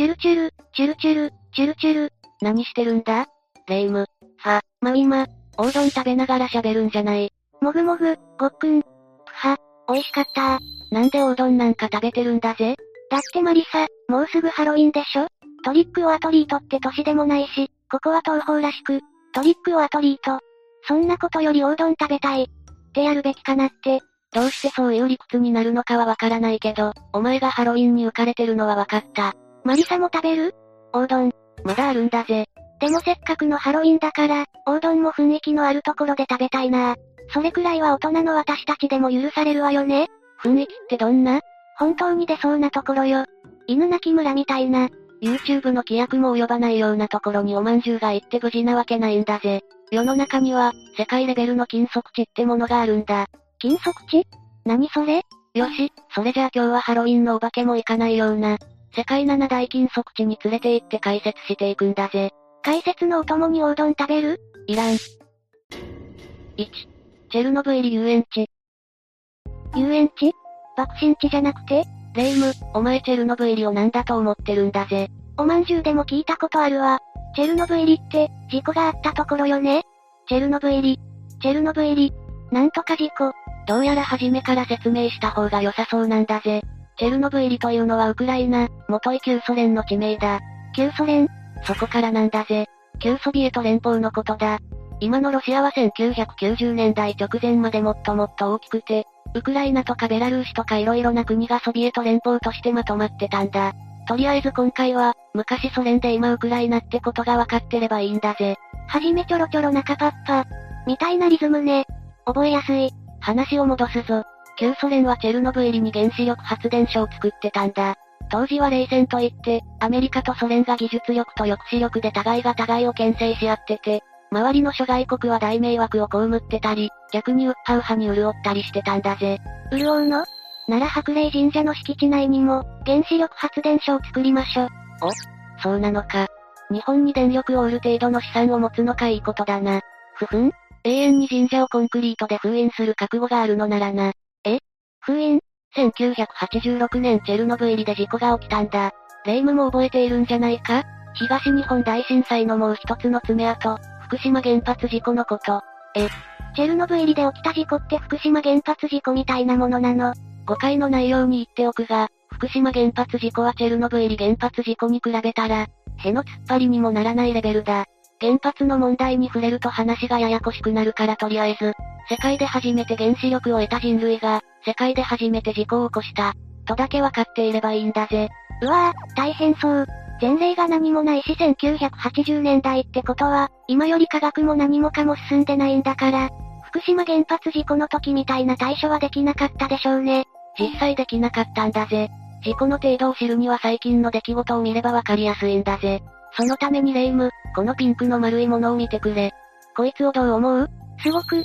チュルチュル、チュルチュル、チュルチュル。何してるんだ？レ夢ム。は、まみま。おうどん食べながら喋るんじゃない。もぐもぐ、ごっくん。は、美味しかったなんでおうどんなんか食べてるんだぜ？だってマリサ、もうすぐハロウィンでしょ？トリックオアトリートって年でもないし、ここは東方らしく、トリックオアトリート。そんなことよりおうどん食べたい。ってやるべきかなって。どうしてそういう理屈になるのかはわからないけど、お前がハロウィンに浮かれてるのはわかった。マリサも食べる？おうどん、まだあるんだぜ。でもせっかくのハロウィンだから、おうどんも雰囲気のあるところで食べたいな。それくらいは大人の私たちでも許されるわよね。雰囲気ってどんな？本当に出そうなところよ。犬鳴村みたいな。YouTube の規約も及ばないようなところにおまんじゅうが行って無事なわけないんだぜ。世の中には、世界レベルの金属地ってものがあるんだ。金属地？何それ？よし、それじゃあ今日はハロウィンのお化けも行かないような、世界七大金属地に連れて行って解説していくんだぜ。解説のお供におうどん食べる？いらん。1、チェルノブイリ遊園地。遊園地？爆心地じゃなくて？レイム、お前チェルノブイリを何だと思ってるんだぜ。おまんじゅうでも聞いたことあるわ。チェルノブイリって、事故があったところよね？チェルノブイリ。チェルノブイリ。なんとか事故。どうやら初めから説明した方が良さそうなんだぜ。チェルノブイリというのはウクライナ、元い旧ソ連の地名だ。旧ソ連？そこからなんだぜ。旧ソビエト連邦のことだ。今のロシアは1990年代直前までもっともっと大きくて、ウクライナとかベラルーシとか色々な国がソビエト連邦としてまとまってたんだ。とりあえず今回は、昔ソ連で今ウクライナってことが分かってればいいんだぜ。はじめちょろちょろ中パッパ。みたいなリズムね。覚えやすい。話を戻すぞ。旧ソ連はチェルノブイリに原子力発電所を作ってたんだ。当時は冷戦といって、アメリカとソ連が技術力と抑止力で互いが互いを牽制し合ってて、周りの諸外国は大迷惑を被ってたり、逆にウッハウハに潤ったりしてたんだぜ。潤うの？奈良白霊神社の敷地内にも、原子力発電所を作りましょ。お？そうなのか。日本に電力を売る程度の資産を持つのかいいことだな。ふふん永遠に神社をコンクリートで封印する覚悟があるのならな。え？封印 ?1986 年チェルノブイリで事故が起きたんだ。霊夢も覚えているんじゃないか？東日本大震災のもう一つの爪痕、福島原発事故のこと。え、チェルノブイリで起きた事故って福島原発事故みたいなものなの？誤解の内容に言っておくが、福島原発事故はチェルノブイリ原発事故に比べたら、への突っ張りにもならないレベルだ。原発の問題に触れると話がややこしくなるからとりあえず、世界で初めて原子力を得た人類が、世界で初めて事故を起こした、とだけ分かっていればいいんだぜ。うわぁ、大変そう。前例が何もないし1980年代ってことは、今より科学も何もかも進んでないんだから、福島原発事故の時みたいな対処はできなかったでしょうね。実際できなかったんだぜ。事故の程度を知るには最近の出来事を見ればわかりやすいんだぜ。そのためにレイム、このピンクの丸いものを見てくれ。こいつをどう思う？すごく、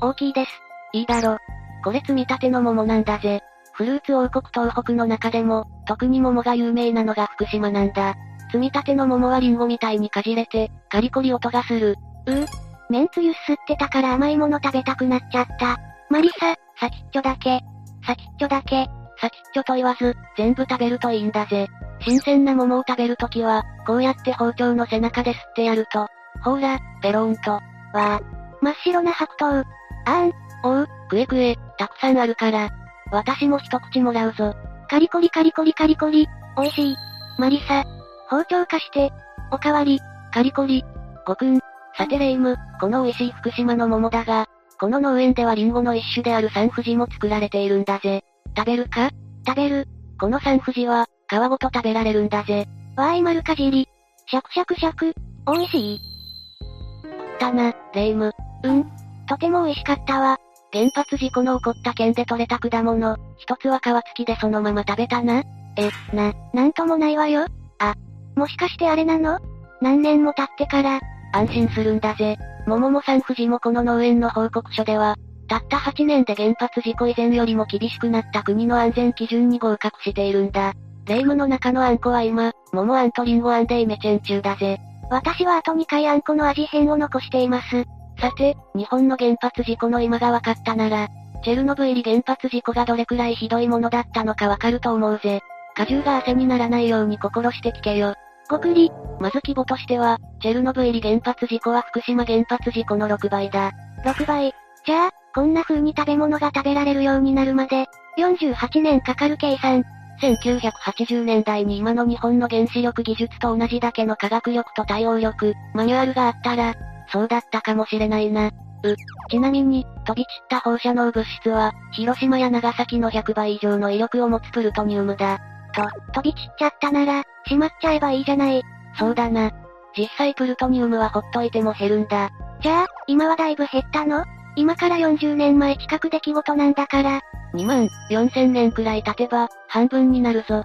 大きいです。いいだろ。これ積み立ての桃なんだぜ。フルーツ王国東北の中でも、特に桃が有名なのが福島なんだ。積み立ての桃はリンゴみたいにかじれて、カリコリ音がする。うぅ。めんつゆ吸ってたから甘いもの食べたくなっちゃった。マリサ、先っちょだけ。先っちょだけ。先っちょと言わず、全部食べるといいんだぜ。新鮮な桃を食べるときは、こうやって包丁の背中で吸ってやると、ほら、ペロンと。わー。真っ白な白桃。あん、おう、くえくえ、たくさんあるから。私も一口もらうぞ。カリコリカリコリカリコリ、美味しい。マリサ、包丁貸して、おかわり、カリコリ、ごくん。さてレイム、この美味しい福島の桃だが、この農園ではリンゴの一種であるサンフジも作られているんだぜ。食べるか？食べる。このサンフジは、皮ごと食べられるんだぜ。わーい丸かじり。シャクシャクシャク。美味しい。だな、レイム。うん。とても美味しかったわ。原発事故の起こった県で採れた果物、一つは皮付きでそのまま食べたな。え、な、なんともないわよ。あ、もしかしてあれなの？何年も経ってから、安心するんだぜ。桃もさん富士もこの農園の報告書では、たった8年で原発事故以前よりも厳しくなった国の安全基準に合格しているんだ。霊夢の中のあんこは今、桃あんとリンゴあんでイメチェン中だぜ。私はあと2回あんこの味変を残しています。さて、日本の原発事故の今が分かったなら、チェルノブイリ原発事故がどれくらいひどいものだったのかわかると思うぜ。果汁が汗にならないように心して聞けよ。ごくり。まず規模としては、チェルノブイリ原発事故は福島原発事故の6倍だ。6倍。じゃあ、こんな風に食べ物が食べられるようになるまで、48年かかる計算。1980年代に今の日本の原子力技術と同じだけの科学力と対応力、マニュアルがあったら、そうだったかもしれないな。う。ちなみに、飛び散った放射能物質は、広島や長崎の100倍以上の威力を持つプルトニウムだ。と、飛び散っちゃったなら、しまっちゃえばいいじゃない。そうだな。実際プルトニウムはほっといても減るんだ。じゃあ、今はだいぶ減ったの？今から40年前近く出来事なんだから。2万4000年くらい経てば、半分になるぞ。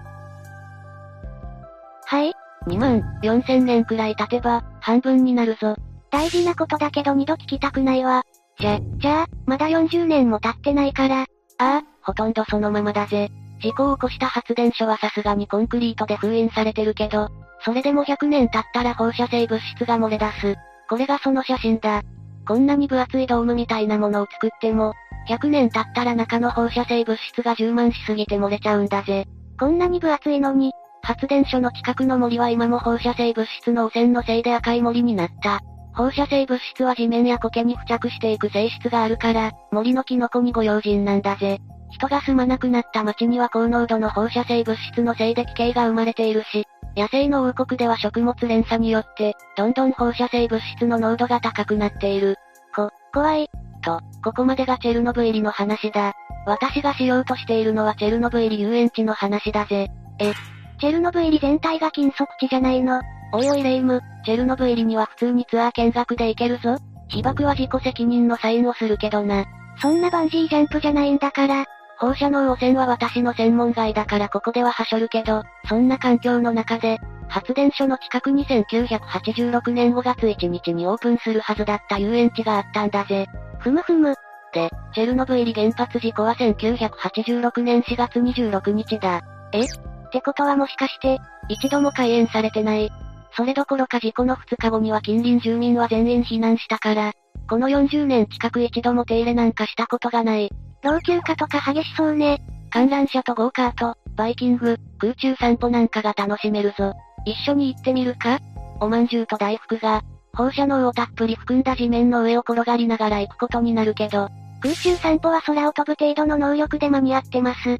はい ?2 万4000年くらい経てば、半分になるぞ。大事なことだけど二度聞きたくないわ。じゃ、じゃあ、まだ40年も経ってないから。ああ、ほとんどそのままだぜ。事故を起こした発電所はさすがにコンクリートで封印されてるけど、それでも100年経ったら放射性物質が漏れ出す。これがその写真だ。こんなに分厚いドームみたいなものを作っても、100年経ったら中の放射性物質が充満しすぎて漏れちゃうんだぜ。こんなに分厚いのに、発電所の近くの森は今も放射性物質の汚染のせいで赤い森になった。放射性物質は地面や苔に付着していく性質があるから、森のキノコにご用心なんだぜ。人が住まなくなった町には高濃度の放射性物質のせいで奇形が生まれているし、野生の王国では食物連鎖によって、どんどん放射性物質の濃度が高くなっている。こ、怖い。と、ここまでがチェルノブイリの話だ。私がしようとしているのはチェルノブイリ遊園地の話だぜ。え、チェルノブイリ全体が禁足地じゃないのおいおいレイム、チェルノブイリには普通にツアー見学で行けるぞ。被爆は自己責任のサインをするけどな。そんなバンジージャンプじゃないんだから。放射能汚染は私の専門外だからここでははしょるけど、そんな環境の中で、発電所の近くに1986年5月1日にオープンするはずだった遊園地があったんだぜ。ふむふむ。で、チェルノブイリ原発事故は1986年4月26日だ。え？ってことはもしかして、一度も開園されてない。それどころか事故の2日後には近隣住民は全員避難したから、この40年近く一度も手入れなんかしたことがない。老朽化とか激しそうね。観覧車とゴーカート、バイキング、空中散歩なんかが楽しめるぞ。一緒に行ってみるか？おまんじゅうと大福が、放射能をたっぷり含んだ地面の上を転がりながら行くことになるけど、空中散歩は空を飛ぶ程度の能力で間に合ってます。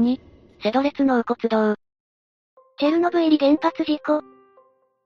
2、セドレツ納骨堂。チェルノブイリ原発事故。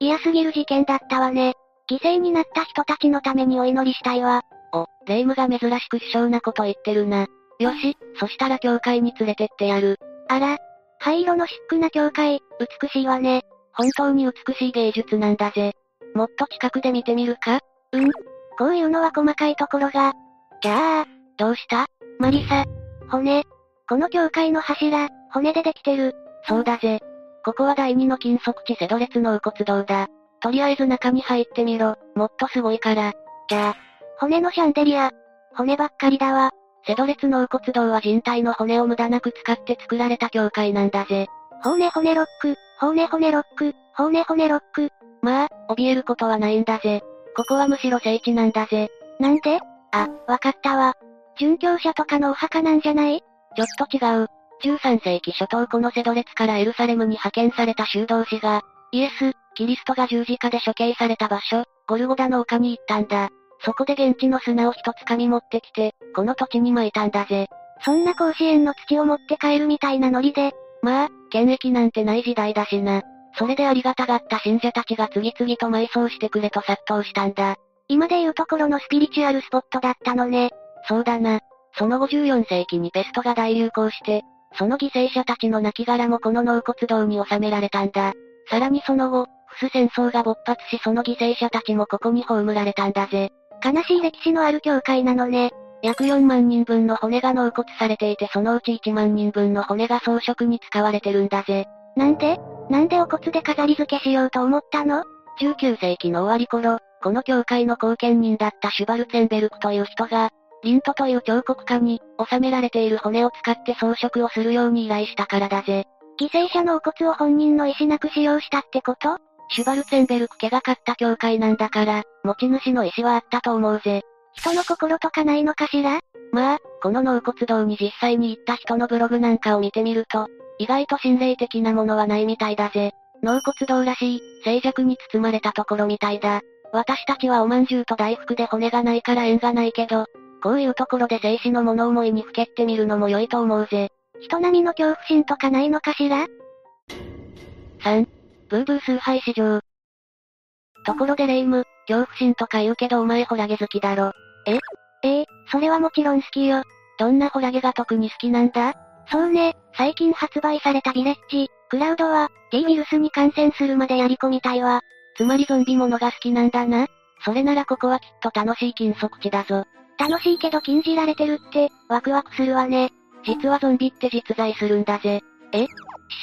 嫌すぎる事件だったわね。犠牲になった人たちのためにお祈りしたいわ。お、霊夢が珍しく卑笑なこと言ってるな。よし、そしたら教会に連れてってやる。あら、灰色のシックな教会、美しいわね。本当に美しい芸術なんだぜ。もっと近くで見てみるか？うん。こういうのは細かいところが。じゃあ、どうした？マリサ。骨。この教会の柱、骨でできてる。そうだぜ。ここは第二の金属地セドレツの骨堂だ。とりあえず中に入ってみろ。もっとすごいから。じゃあ、骨のシャンデリア。骨ばっかりだわ。セドレツの骨堂は人体の骨を無駄なく使って作られた教会なんだぜ。骨骨ロック、骨骨ロック、骨骨ロック。まあ、怯えることはないんだぜ。ここはむしろ聖地なんだぜ。なんで？あ、わかったわ。殉教者とかのお墓なんじゃない？ちょっと違う。13世紀初頭このセドレツからエルサレムに派遣された修道士が、イエス、キリストが十字架で処刑された場所、ゴルゴダの丘に行ったんだ。そこで現地の砂を一つ噛み持ってきて、この土地に巻いたんだぜ。そんな甲子園の土を持って帰るみたいなノリで。まあ、権益なんてない時代だしな。それでありがたがった信者たちが次々と埋葬してくれと殺到したんだ。今で言うところのスピリチュアルスポットだったのね。そうだな。その54世紀にペストが大流行して、その犠牲者たちの亡骸もこの納骨堂に収められたんだ。さらにその後、フス戦争が勃発しその犠牲者たちもここに葬られたんだぜ。悲しい歴史のある教会なのね。約4万人分の骨が納骨されていてそのうち1万人分の骨が装飾に使われてるんだぜ。なんで？なんでお骨で飾り付けしようと思ったの ?19 世紀の終わり頃、この教会の後見人だったシュバルツェンベルクという人が、リントという彫刻家に、収められている骨を使って装飾をするように依頼したからだぜ。犠牲者のお骨を本人の意思なく使用したってこと？シュバルツェンベルク家が買った教会なんだから、持ち主の意思はあったと思うぜ。人の心とかないのかしら？まあ、この納骨堂に実際に行った人のブログなんかを見てみると、意外と心霊的なものはないみたいだぜ。納骨堂らしい、静寂に包まれたところみたいだ。私たちはおまんじゅうと大福で骨がないから縁がないけど、こういうところで生死の物思いにふけってみるのも良いと思うぜ。人並みの恐怖心とかないのかしら ?3、ブーブー崇拝市場。ところでレイム、恐怖心とか言うけどお前ホラゲ好きだろ。え？ええそれはもちろん好きよ。どんなホラゲが特に好きなんだ？そうね、最近発売されたビレッジ、クラウドは、T ウイルスに感染するまでやり込みたいわ。つまりゾンビものが好きなんだな。それならここはきっと楽しい禁足地だぞ。楽しいけど禁じられてるって、ワクワクするわね。実はゾンビって実在するんだぜ。え？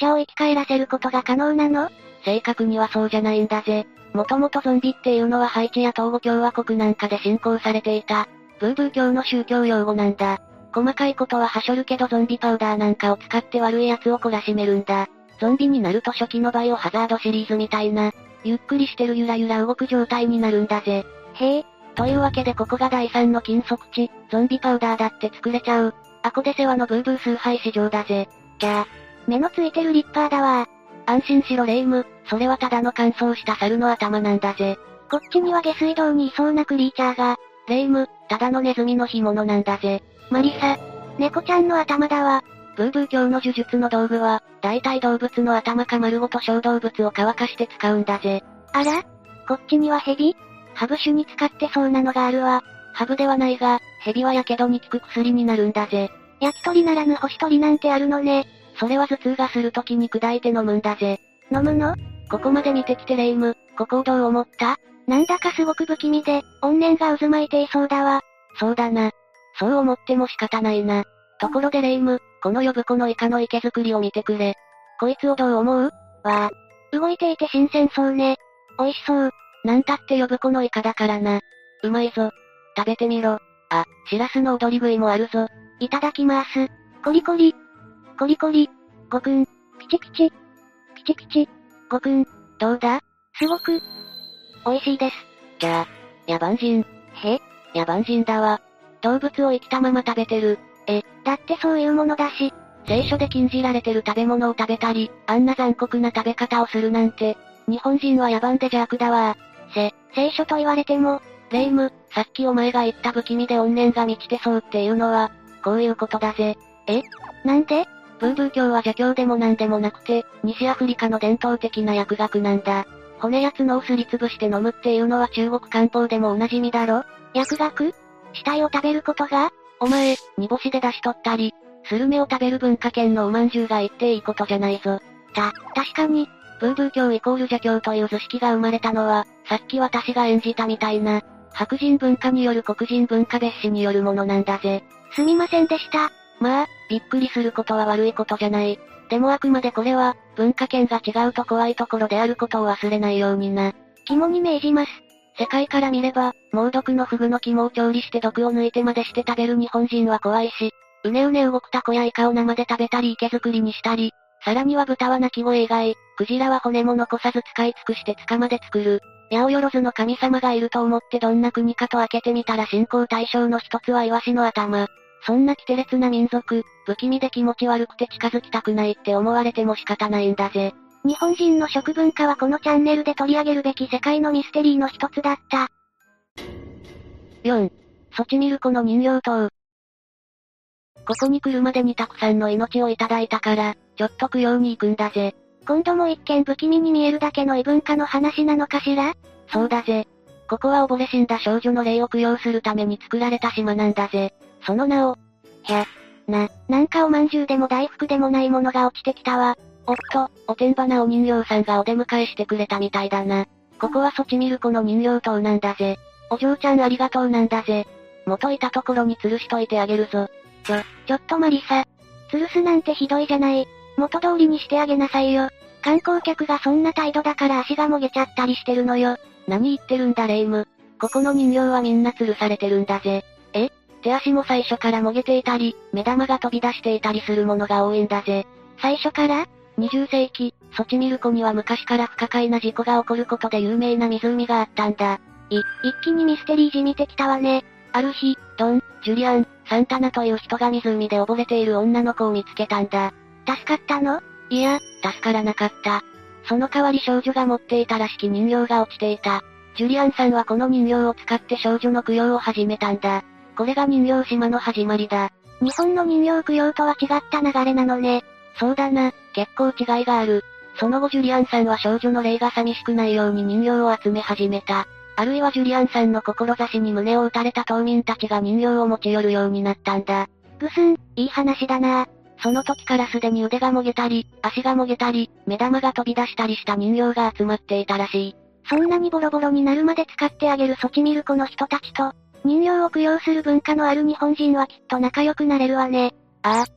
死者を生き返らせることが可能なの？正確にはそうじゃないんだぜ。もともとゾンビっていうのはハイチや東郷共和国なんかで信仰されていた、ブーブー教の宗教用語なんだ。細かいことははしょるけどゾンビパウダーなんかを使って悪い奴を懲らしめるんだ。ゾンビになると初期のバイオハザードシリーズみたいな、ゆっくりしてるゆらゆら動く状態になるんだぜ。へえ。というわけでここが第3の禁足地、ゾンビパウダーだって作れちゃう。アコデセワのブーブー崇拝市場だぜ。じゃあ、目のついてるリッパーだわ安心しろレイム、それはただの乾燥した猿の頭なんだぜ。こっちには下水道にいそうなクリーチャーが。レイム、ただのネズミの干物なんだぜ。マリサ、猫ちゃんの頭だわ。ブーブー教の呪術の道具は、大体動物の頭か丸ごと小動物を乾かして使うんだぜ。あら？こっちにはヘビハブ酒に使ってそうなのがあるわ。ハブではないが、ヘビは火傷に効く薬になるんだぜ。焼き鳥ならぬ星鳥なんてあるのね。それは頭痛がするときに砕いて飲むんだぜ。飲むの？ここまで見てきてレイム、ここをどう思った？なんだかすごく不気味で、怨念が渦巻いていそうだわ。そうだな。そう思っても仕方ないな。ところでレイム、この呼ぶ子のイカの池作りを見てくれ。こいつをどう思う？わあ。動いていて新鮮そうね。美味しそう。なんたって呼ぶ子のイカだからな。うまいぞ。食べてみろ。あ、シラスの踊り食いもあるぞ。いただきます。コリコリ。コリコリ。ごくん。ピチピチ。ピチピチ。ごくん。どうだ？すごく。美味しいです。じゃあ、野蛮人。へ？野蛮人だわ。動物を生きたまま食べてる。え、だってそういうものだし。聖書で禁じられてる食べ物を食べたり、あんな残酷な食べ方をするなんて、日本人は野蛮で邪悪だわ。せ、聖書と言われても、レイム、さっきお前が言った不気味で怨念が満ちてそうっていうのは、こういうことだぜ。え？なんで？ブーブー教は邪教でもなんでもなくて、西アフリカの伝統的な薬学なんだ。骨や角をすりつぶして飲むっていうのは中国漢方でもおなじみだろ？薬学？死体を食べることが？お前、煮干しで出し取ったり、スルメを食べる文化圏のおまんじゅうが言っていいことじゃないぞ。た、確かに、ブーブー教イコール邪教という図式が生まれたのは、さっき私が演じたみたいな、白人文化による黒人文化別紙によるものなんだぜ。すみませんでした。まあ、びっくりすることは悪いことじゃない。でもあくまでこれは、文化圏が違うと怖いところであることを忘れないようにな。肝に銘じます。世界から見れば、猛毒のフグの肝を調理して毒を抜いてまでして食べる日本人は怖いし、うねうね動くタコやイカを生で食べたり池作りにしたり、さらには豚は鳴き声以外、クジラは骨も残さず使い尽くして捕まで作る。八百万の神様がいると思ってどんな国かと開けてみたら信仰対象の一つはイワシの頭。そんな規定列な民族、不気味で気持ち悪くて近づきたくないって思われても仕方ないんだぜ。日本人の食文化はこのチャンネルで取り上げるべき世界のミステリーの一つだった。4. ソチミルコの人形島。ここに来るまでにたくさんの命をいただいたから、ちょっと供養に行くんだぜ。今度も一見不気味に見えるだけの異文化の話なのかしら？そうだぜ。ここは溺れ死んだ少女の霊を供養するために作られた島なんだぜ。その名を、ひゃ、な、なんかおまんじゅうでも大福でもないものが落ちてきたわ。おっと、おてんばなお人形さんがお出迎えしてくれたみたいだな。ここはソチミルコの人形島なんだぜ。お嬢ちゃんありがとうなんだぜ。元いたところに吊るしといてあげるぞ。ちょ、ちょっとマリサ。吊るすなんてひどいじゃない。元通りにしてあげなさいよ。観光客がそんな態度だから足がもげちゃったりしてるのよ。何言ってるんだレイム。ここの人形はみんな吊るされてるんだぜ。え？手足も最初からもげていたり、目玉が飛び出していたりするものが多いんだぜ。最初から？20世紀、ソチミルコには昔から不可解な事故が起こることで有名な湖があったんだ。い、一気にミステリーじみてきたわね。ある日、ドン、ジュリアン、サンタナという人が湖で溺れている女の子を見つけたんだ。助かったの？いや、助からなかった。その代わり少女が持っていたらしき人形が落ちていた。ジュリアンさんはこの人形を使って少女の供養を始めたんだ。これが人形島の始まりだ。日本の人形供養とは違った流れなのね。そうだな、結構違いがある。その後ジュリアンさんは少女の霊が寂しくないように人形を集め始めた。あるいはジュリアンさんの志に胸を打たれた島民たちが人形を持ち寄るようになったんだ。ぐすん、いい話だなその時からすでに腕がもげたり、足がもげたり、目玉が飛び出したりした人形が集まっていたらしい。そんなにボロボロになるまで使ってあげる措置見るこの人たちと、人形を供養する文化のある日本人はきっと仲良くなれるわね。ああ、きっ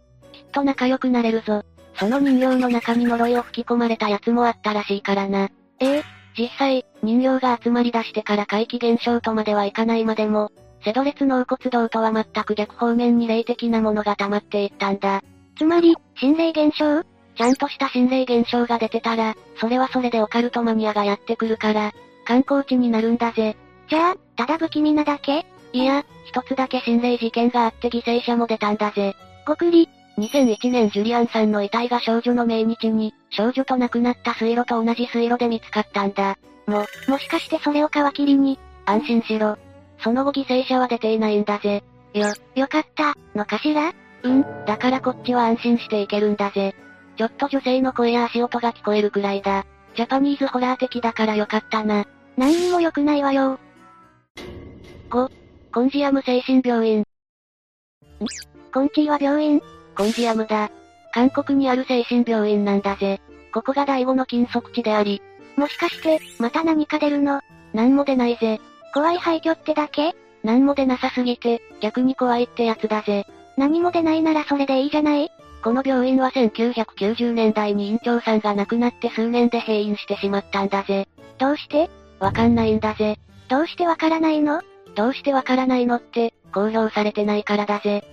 と仲良くなれるぞ。その人形の中に呪いを吹き込まれたやつもあったらしいからな。ええ、実際、人形が集まり出してから怪奇現象とまではいかないまでも、セドレツ納骨堂とは全く逆方面に霊的なものが溜まっていったんだ。つまり、心霊現象？ちゃんとした心霊現象が出てたら、それはそれでオカルトマニアがやってくるから、観光地になるんだぜ。じゃあ、ただ不気味なだけ？いや、一つだけ心霊事件があって犠牲者も出たんだぜ。ごくり、2001年ジュリアンさんの遺体が少女の命日に、少女と亡くなった水路と同じ水路で見つかったんだ。も、もしかしてそれを皮切りに、安心しろ。その後犠牲者は出ていないんだぜ。よ、よかった、のかしら？うん、だからこっちは安心していけるんだぜ。ちょっと女性の声や足音が聞こえるくらいだ。ジャパニーズホラー的だからよかったな。何にも良くないわよ。5、コンジアム精神病院。んコンチーは病院コンジアムだ。韓国にある精神病院なんだぜ。ここが第5の禁足地であり。もしかして、また何か出るの？なんも出ないぜ。怖い廃墟ってだけ？なんも出なさすぎて、逆に怖いってやつだぜ。何も出ないならそれでいいじゃない？この病院は1990年代に院長さんが亡くなって数年で閉院してしまったんだぜ。どうして？わかんないんだぜ。どうしてわからないの？どうしてわからないのって、公表されてないからだぜ。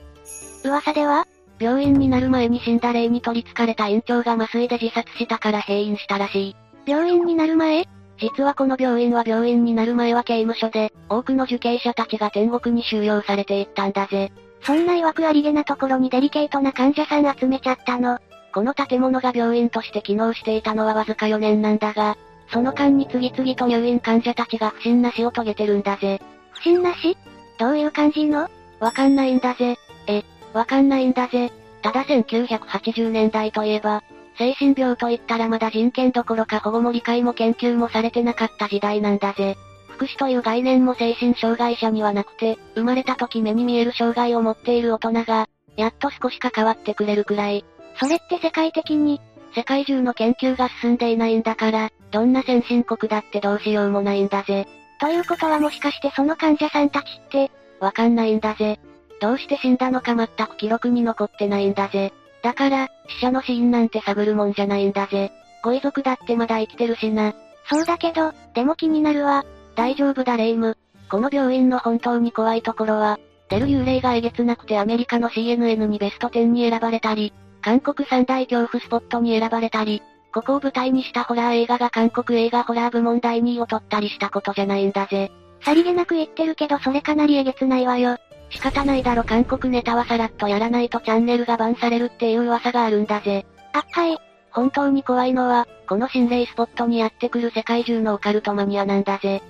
噂では？病院になる前に死んだ霊に取り憑かれた院長が麻酔で自殺したから閉院したらしい。病院になる前？実はこの病院は病院になる前は刑務所で、多くの受刑者たちが天国に収容されていったんだぜ。そんな曰くありげなところにデリケートな患者さん集めちゃったの。この建物が病院として機能していたのはわずか4年なんだが、その間に次々と入院患者たちが不審な死を遂げてるんだぜ。不審な死？どういう感じの？わかんないんだぜ。え、わかんないんだぜ。ただ1980年代といえば、精神病といったらまだ人権どころか保護も理解も研究もされてなかった時代なんだぜ。福祉という概念も精神障害者にはなくて、生まれた時目に見える障害を持っている大人が、やっと少し関わってくれるくらい。それって世界的に、世界中の研究が進んでいないんだから、どんな先進国だってどうしようもないんだぜ。ということはもしかしてその患者さんたちって、わかんないんだぜ。どうして死んだのか全く記録に残ってないんだぜ。だから、死者の死因なんて探るもんじゃないんだぜ。ご遺族だってまだ生きてるしな。そうだけど、でも気になるわ。大丈夫だレイム。この病院の本当に怖いところは、出る幽霊がえげつなくてアメリカの CNN にベスト10に選ばれたり、韓国三大恐怖スポットに選ばれたり、ここを舞台にしたホラー映画が韓国映画ホラー部門第2位を取ったりしたことじゃないんだぜ。さりげなく言ってるけどそれかなりえげつないわよ。仕方ないだろ韓国ネタはさらっとやらないとチャンネルがバンされるっていう噂があるんだぜ。あ、はい。本当に怖いのは、この心霊スポットにやってくる世界中のオカルトマニアなんだぜ。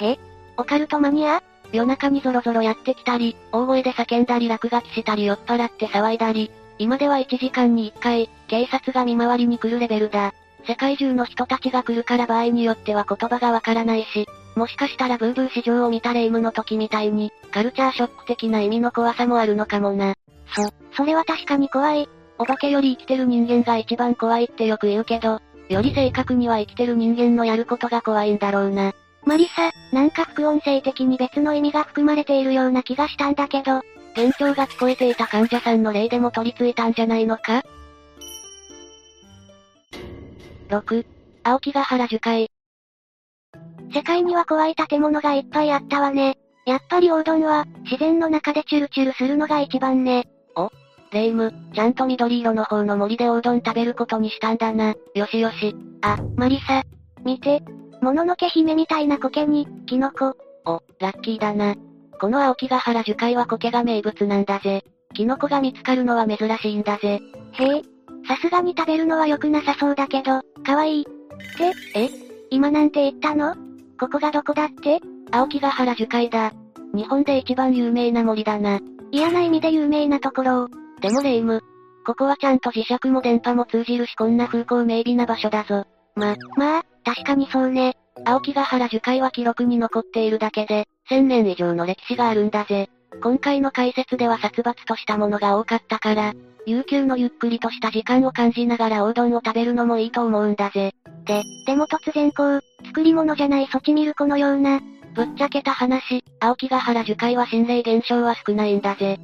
へオカルトマニア？夜中にゾロゾロやってきたり、大声で叫んだり落書きしたり酔っ払って騒いだり、今では1時間に1回、警察が見回りに来るレベルだ。世界中の人たちが来るから場合によっては言葉がわからないし、もしかしたらブーブー市場を見たレイムの時みたいに、カルチャーショック的な意味の怖さもあるのかもな。そ、それは確かに怖い。お化けより生きてる人間が一番怖いってよく言うけど、より正確には生きてる人間のやることが怖いんだろうな。マリサ、なんか副音声的に別の意味が含まれているような気がしたんだけど、店長が聞こえていた患者さんの例でも取り付いたんじゃないのか ?6、青木ヶ原樹海。世界には怖い建物がいっぱいあったわね。やっぱりオードンは、自然の中でチュルチュルするのが一番ね。おレイム、ちゃんと緑色の方の森でおうどん食べることにしたんだな。よしよし。あ、マリサ。見て、もののけ姫みたいな苔に、キノコ。お、ラッキーだな。この青木ヶ原樹海は苔が名物なんだぜ。キノコが見つかるのは珍しいんだぜ。へえ。さすがに食べるのは良くなさそうだけど、かわいい。ってえ？今なんて言ったの？ここがどこだって？青木ヶ原樹海だ。日本で一番有名な森だな。嫌な意味で有名なところを。でもレイム。ここはちゃんと磁石も電波も通じるしこんな風光明媚な場所だぞ。ま、まあ、確かにそうね。青木ヶ原樹海は記録に残っているだけで、1000年以上の歴史があるんだぜ。今回の解説では殺伐としたものが多かったから、悠久のゆっくりとした時間を感じながらおうどんを食べるのもいいと思うんだぜ。で、でも突然こう、作り物じゃないソチミルコのような、ぶっちゃけた話、青木ヶ原樹海は心霊現象は少ないんだぜ。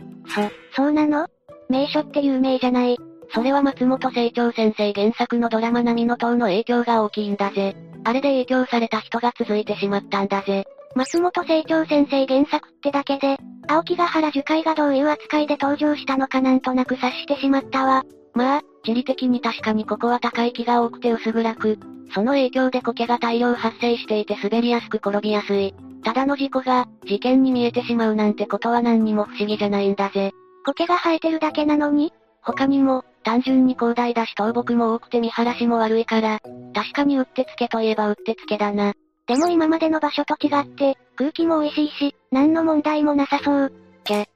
そ、そうなの？名所って有名じゃない。それは松本清張先生原作のドラマ波の塔の影響が大きいんだぜ。あれで影響された人が続いてしまったんだぜ。松本清張先生原作ってだけで、青木ヶ原樹海がどういう扱いで登場したのかなんとなく察してしまったわ。まあ、地理的に確かにここは高い木が多くて薄暗く、その影響で苔が大量発生していて滑りやすく転びやすい。ただの事故が、事件に見えてしまうなんてことは何にも不思議じゃないんだぜ。苔が生えてるだけなのに他にも、単純に広大だし倒木も多くて見晴らしも悪いから、確かにうってつけといえばうってつけだな。でも今までの場所と違って、空気も美味しいし、何の問題もなさそう。け。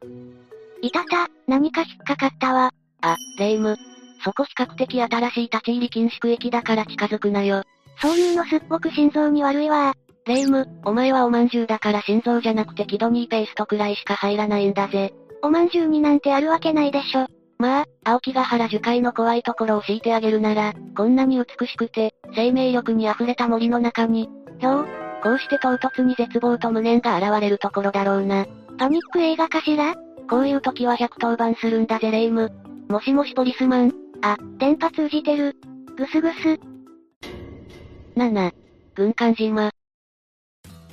いたた、何か引っかかったわ。あ、レイム。そこ比較的新しい立ち入り禁止区域だから近づくなよ。そういうのすっごく心臓に悪いわ。レイム、お前はおまんじゅうだから心臓じゃなくてキドニーペーストくらいしか入らないんだぜ。おまんじゅうになんてあるわけないでしょ。まあ、青木ヶ原樹海の怖いところを敷いてあげるなら、こんなに美しくて、生命力に溢れた森の中に、ひょう、こうして唐突に絶望と無念が現れるところだろうな。パニック映画かしら？こういう時は110番するんだぜレイム。もしもしポリスマンあ、電波通じてる。ぐすぐす。7、軍艦島。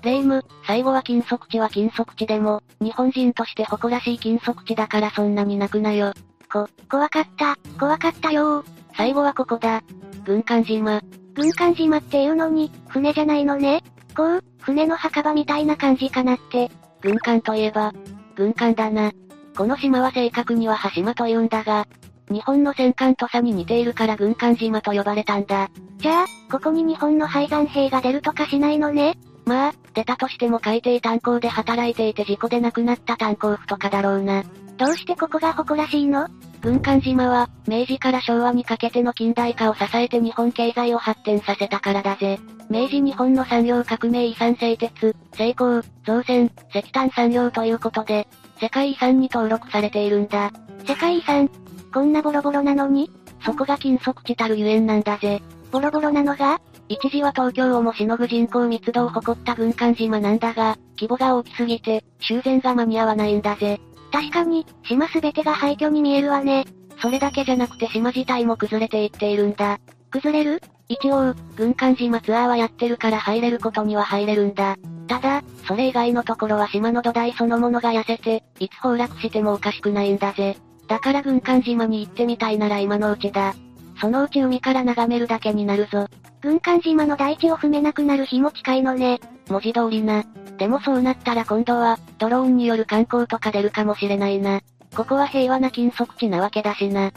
レイム、最後は金属地は金属地でも、日本人として誇らしい金属地だからそんなに泣くなよ。こ、怖かった、怖かったよ最後はここだ。軍艦島。軍艦島っていうのに、船じゃないのね。こう、船の墓場みたいな感じかなって。軍艦といえば、軍艦だな。この島は正確には羽島と言うんだが、日本の戦艦土佐に似ているから軍艦島と呼ばれたんだ。じゃあ、ここに日本の廃山兵が出るとかしないのねまあ、出たとしても海底炭鉱で働いていて事故で亡くなった炭鉱夫とかだろうな。どうしてここが誇らしいの？軍艦島は、明治から昭和にかけての近代化を支えて日本経済を発展させたからだぜ。明治日本の産業革命遺産製鉄、成功、造船、石炭産業ということで、世界遺産に登録されているんだ。世界遺産こんなボロボロなのに？そこが金属地たるゆえんなんだぜ。ボロボロなのが一時は東京をもしのぐ人口密度を誇った軍艦島なんだが、規模が大きすぎて、修繕が間に合わないんだぜ。確かに、島すべてが廃墟に見えるわね。それだけじゃなくて島自体も崩れていっているんだ。崩れる？一応、軍艦島ツアーはやってるから入れることには入れるんだ。ただ、それ以外のところは島の土台そのものが痩せて、いつ崩落してもおかしくないんだぜ。だから軍艦島に行ってみたいなら今のうちだ。そのうち海から眺めるだけになるぞ。軍艦島の大地を踏めなくなる日も近いのね。文字通りな。でもそうなったら今度は、ドローンによる観光とか出るかもしれないな。ここは平和な金属地なわけだしな。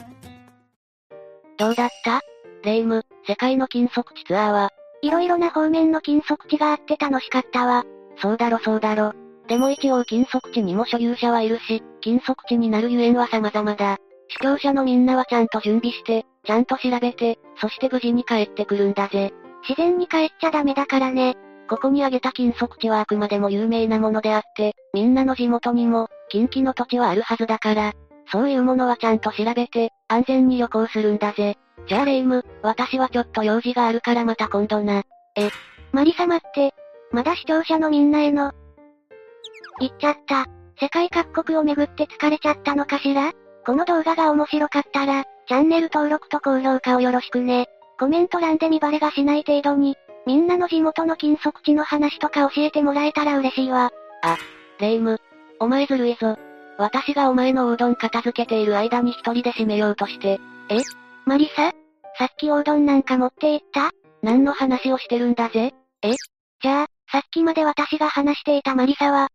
どうだった？レイム、世界の金属地ツアーは。いろいろな方面の金属地があって楽しかったわ。そうだろそうだろ。でも一応金属地にも所有者はいるし、金属地になるゆえんは様々だ。視聴者のみんなはちゃんと準備して、ちゃんと調べて、そして無事に帰ってくるんだぜ。自然に帰っちゃダメだからね。ここに挙げた金属地はあくまでも有名なものであって、みんなの地元にも、近畿の土地はあるはずだから、そういうものはちゃんと調べて、安全に旅行するんだぜ。じゃあレイム、私はちょっと用事があるからまた今度な。え、マリ様って、まだ視聴者のみんなへの、言っちゃった。世界各国を巡って疲れちゃったのかしら？この動画が面白かったら、チャンネル登録と高評価をよろしくね。コメント欄で見バレがしない程度に、みんなの地元の金属地の話とか教えてもらえたら嬉しいわ。あ、レイム。お前ずるいぞ。私がお前のおうどん片付けている間に一人で締めようとして。え？マリサ？さっきおうどんなんか持って行った？何の話をしてるんだぜ？え？じゃあ、さっきまで私が話していたマリサは、